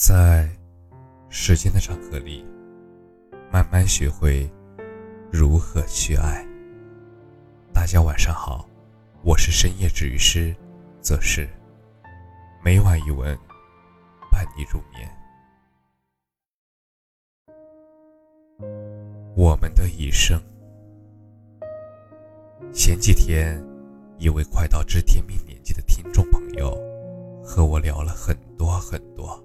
在时间的长河里，慢慢学会如何去爱。大家晚上好，我是深夜治愈师，则是每晚一文伴你入眠。我们的一生。前几天，一位快到知天命年纪的听众朋友和我聊了很多很多。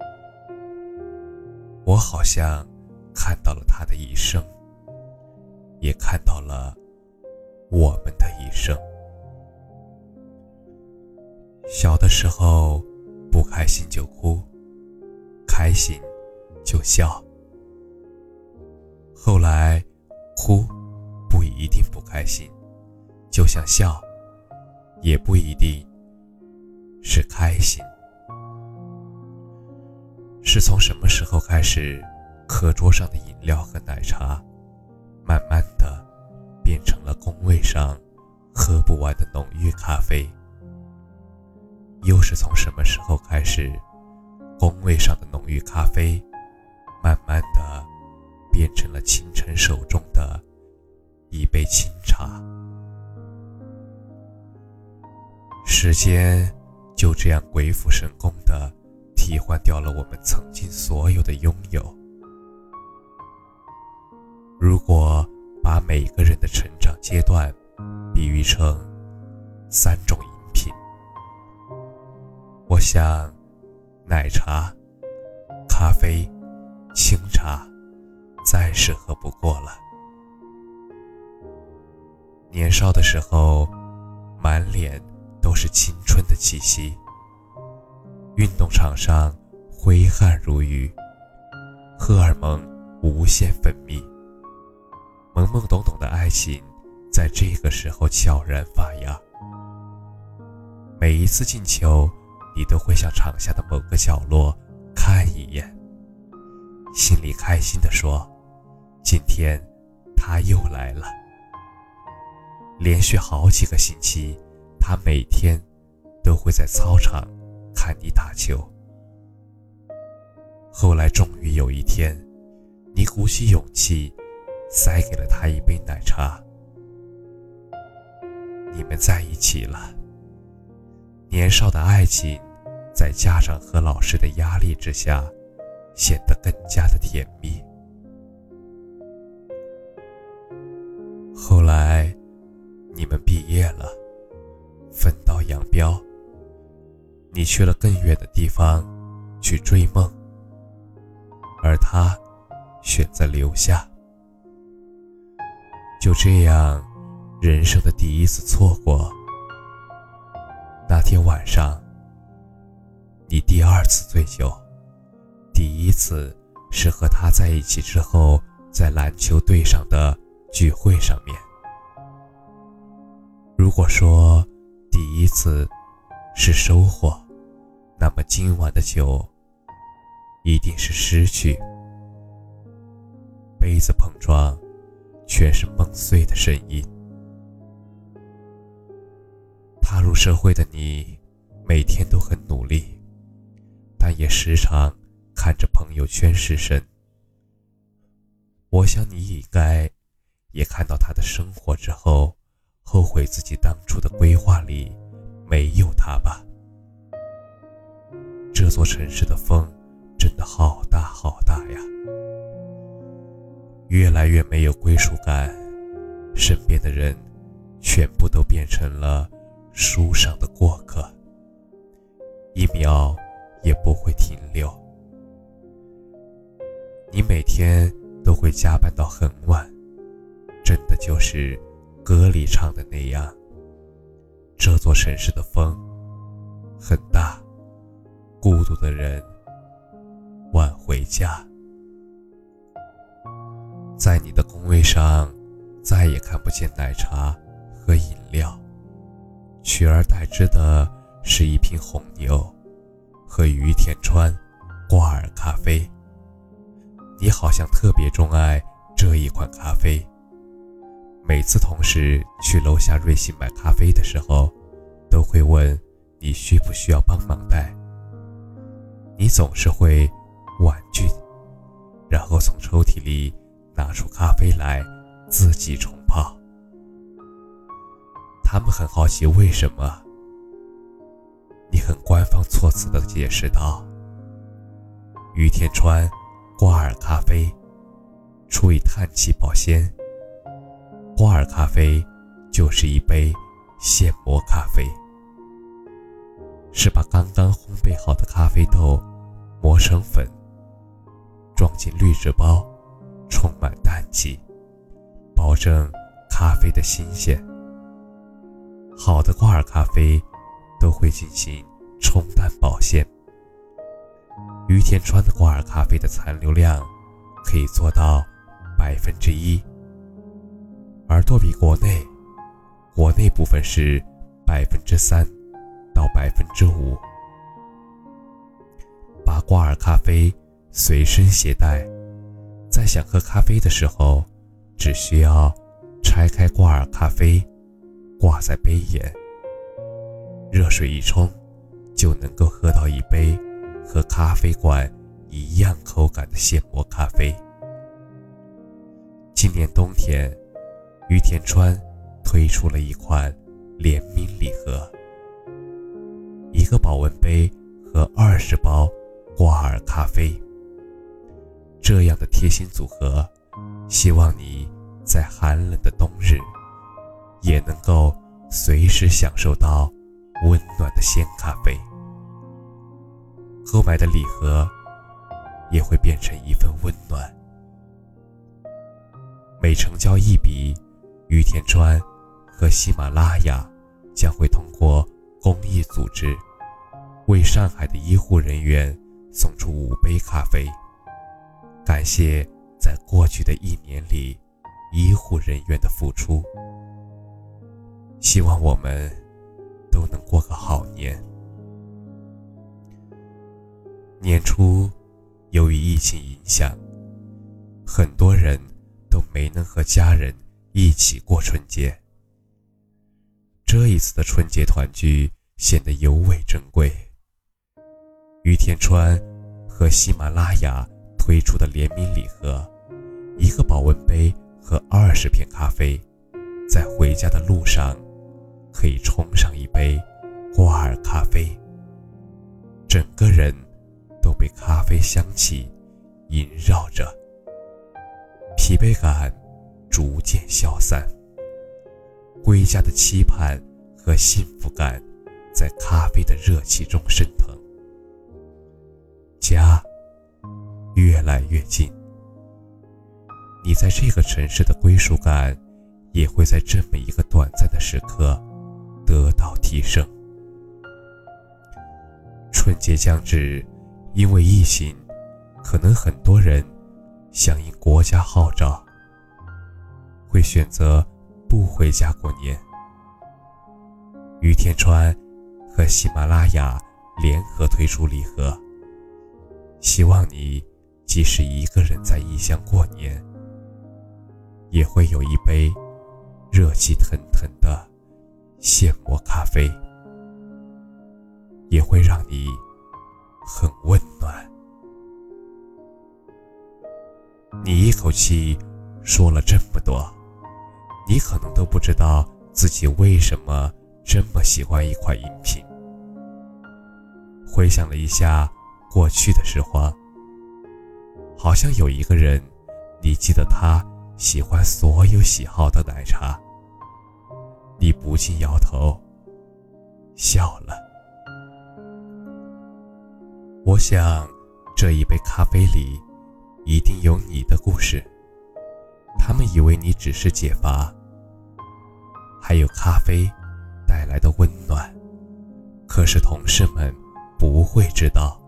我好像看到了他的一生，也看到了我们的一生。小的时候，不开心就哭，开心就笑。后来，哭不一定不开心，就像笑，也不一定是开心。是从什么时候开始，课桌上的饮料和奶茶，慢慢的变成了工位上喝不完的浓郁咖啡？又是从什么时候开始，工位上的浓郁咖啡，慢慢的变成了清晨手中的一杯清茶？时间就这样鬼斧神工的。替换掉了我们曾经所有的拥有。如果把每个人的成长阶段比喻成三种饮品，我想，奶茶、咖啡、清茶再适合不过了。年少的时候，满脸都是青春的气息。运动场上挥汗如雨，荷尔蒙无限分泌，懵懵懂懂的爱情在这个时候悄然发芽。每一次进球，你都会向场下的某个角落看一眼，心里开心地说：“今天他又来了。”连续好几个星期，他每天都会在操场。看你打球。后来，终于有一天，你鼓起勇气，塞给了他一杯奶茶。你们在一起了。年少的爱情，在家长和老师的压力之下，显得更加的甜蜜。后来，你去了更远的地方，去追梦，而他选择留下。就这样，人生的第一次错过。那天晚上，你第二次醉酒，第一次是和他在一起之后，在篮球队上的聚会上面。如果说第一次是收获。那么今晚的酒，一定是失去。杯子碰撞，全是梦碎的声音。踏入社会的你，每天都很努力，但也时常看着朋友圈失神。我想你应该，也看到他的生活之后，后悔自己当初的规划里没有他吧。这座城市的风真的好大好大呀，越来越没有归属感，身边的人全部都变成了书上的过客，一秒也不会停留。你每天都会加班到很晚，真的就是歌里唱的那样。这座城市的风很大。孤独的人晚回家，在你的工位上再也看不见奶茶和饮料，取而代之的是一瓶红牛和于田川挂耳咖啡。你好像特别钟爱这一款咖啡，每次同事去楼下瑞幸买咖啡的时候，都会问你需不需要帮忙带。你总是会婉拒，然后从抽屉里拿出咖啡来自己冲泡。他们很好奇为什么。你很官方措辞的解释道：“于天川，挂耳咖啡，出以碳气保鲜。挂耳咖啡就是一杯现磨咖啡，是把刚刚烘焙好的咖啡豆磨成粉，装进滤纸包，充满氮气，保证咖啡的新鲜。好的挂耳咖啡。”都会进行冲淡保鲜。于田川的挂耳咖啡的残留量可以做到百分之一，而多比国内，国内部分是百分之三到百分之五。把挂耳咖啡随身携带，在想喝咖啡的时候，只需要拆开挂耳咖啡，挂在杯沿。热水一冲，就能够喝到一杯和咖啡馆一样口感的现磨咖啡。今年冬天，于田川推出了一款联名礼盒，一个保温杯和二十包挂耳咖啡。这样的贴心组合，希望你在寒冷的冬日，也能够随时享受到。温暖的鲜咖啡，购买的礼盒也会变成一份温暖。每成交一笔，于田川和喜马拉雅将会通过公益组织，为上海的医护人员送出五杯咖啡，感谢在过去的一年里医护人员的付出。希望我们。都能过个好年。年初，由于疫情影响，很多人都没能和家人一起过春节。这一次的春节团聚显得尤为珍贵。于田川和喜马拉雅推出的联名礼盒，一个保温杯和二十片咖啡，在回家的路上。可以冲上一杯挂耳咖啡，整个人都被咖啡香气萦绕着，疲惫感逐渐消散，归家的期盼和幸福感在咖啡的热气中升腾，家越来越近，你在这个城市的归属感也会在这么一个短暂的时刻。得到提升。春节将至，因为疫情，可能很多人响应国家号召，会选择不回家过年。于天川和喜马拉雅联合推出礼盒，希望你即使一个人在异乡过年，也会有一杯热气腾腾的。现磨咖啡也会让你很温暖。你一口气说了这么多，你可能都不知道自己为什么这么喜欢一款饮品。回想了一下过去的时光，好像有一个人，你记得他喜欢所有喜好的奶茶。你不禁摇头，笑了。我想，这一杯咖啡里一定有你的故事。他们以为你只是解乏，还有咖啡带来的温暖。可是同事们不会知道，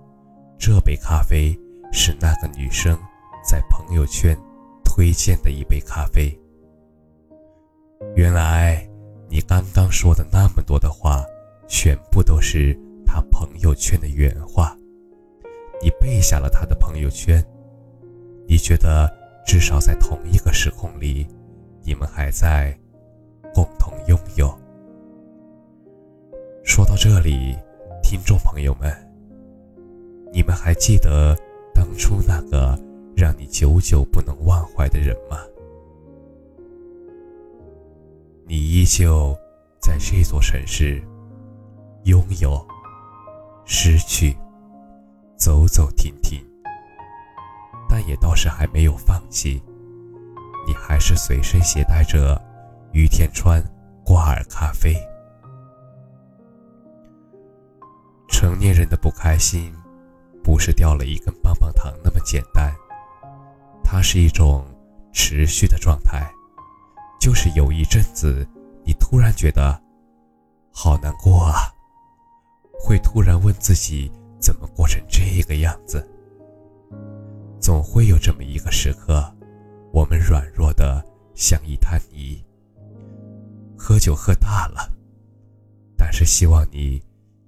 这杯咖啡是那个女生在朋友圈推荐的一杯咖啡。原来。你刚刚说的那么多的话，全部都是他朋友圈的原话。你背下了他的朋友圈，你觉得至少在同一个时空里，你们还在共同拥有。说到这里，听众朋友们，你们还记得当初那个让你久久不能忘怀的人吗？你依旧在这座城市拥有、失去、走走停停，但也倒是还没有放弃。你还是随身携带着于田川挂耳咖啡。成年人的不开心，不是掉了一根棒棒糖那么简单，它是一种持续的状态。就是有一阵子，你突然觉得好难过啊，会突然问自己怎么过成这个样子。总会有这么一个时刻，我们软弱的像一滩泥。喝酒喝大了，但是希望你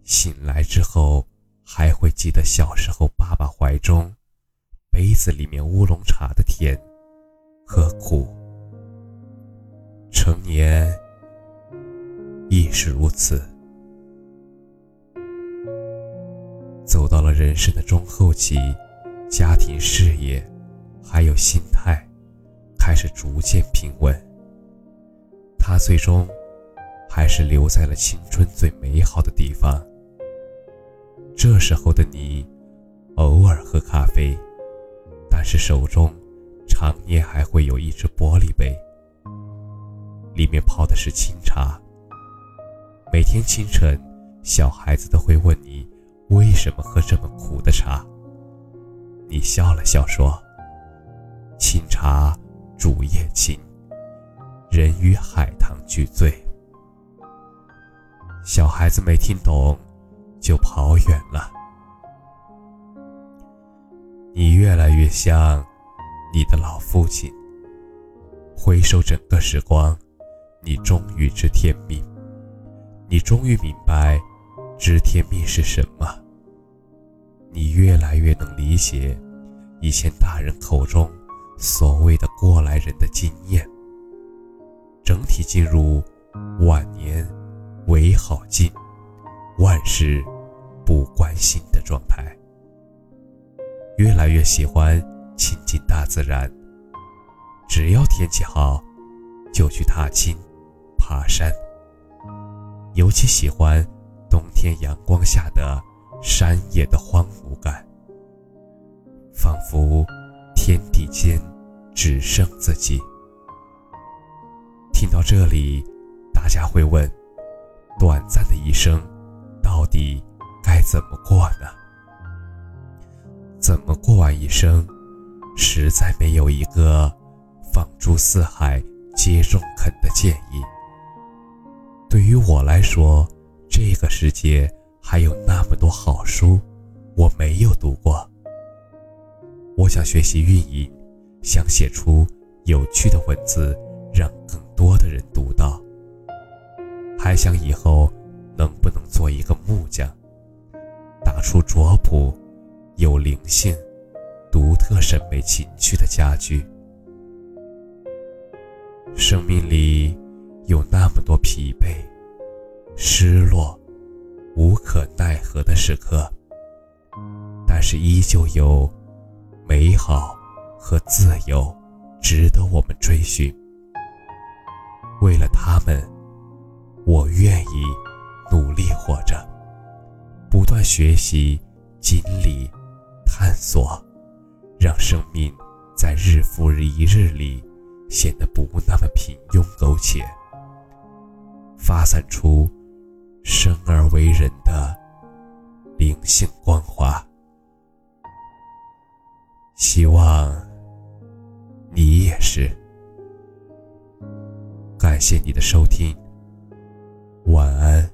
醒来之后还会记得小时候爸爸怀中杯子里面乌龙茶的甜和苦。成年亦是如此，走到了人生的中后期，家庭、事业，还有心态，开始逐渐平稳。他最终还是留在了青春最美好的地方。这时候的你，偶尔喝咖啡，但是手中常年还会有一只玻璃杯。里面泡的是清茶。每天清晨，小孩子都会问你为什么喝这么苦的茶。你笑了笑说：“清茶煮叶青，人与海棠俱醉。”小孩子没听懂，就跑远了。你越来越像你的老父亲。回首整个时光。你终于知天命，你终于明白，知天命是什么。你越来越能理解，以前大人口中所谓的过来人的经验。整体进入晚年为好静，万事不关心的状态。越来越喜欢亲近大自然，只要天气好，就去踏青。爬山，尤其喜欢冬天阳光下的山野的荒芜感，仿佛天地间只剩自己。听到这里，大家会问：短暂的一生，到底该怎么过呢？怎么过完一生，实在没有一个放诸四海皆中肯的建议。对于我来说，这个世界还有那么多好书，我没有读过。我想学习运营，想写出有趣的文字，让更多的人读到。还想以后能不能做一个木匠，打出拙朴、有灵性、独特审美情趣的家具。生命里。有那么多疲惫、失落、无可奈何的时刻，但是依旧有美好和自由值得我们追寻。为了他们，我愿意努力活着，不断学习、经历、探索，让生命在日复一日里显得不那么平庸苟且。发散出生而为人的灵性光华，希望你也是。感谢你的收听。晚安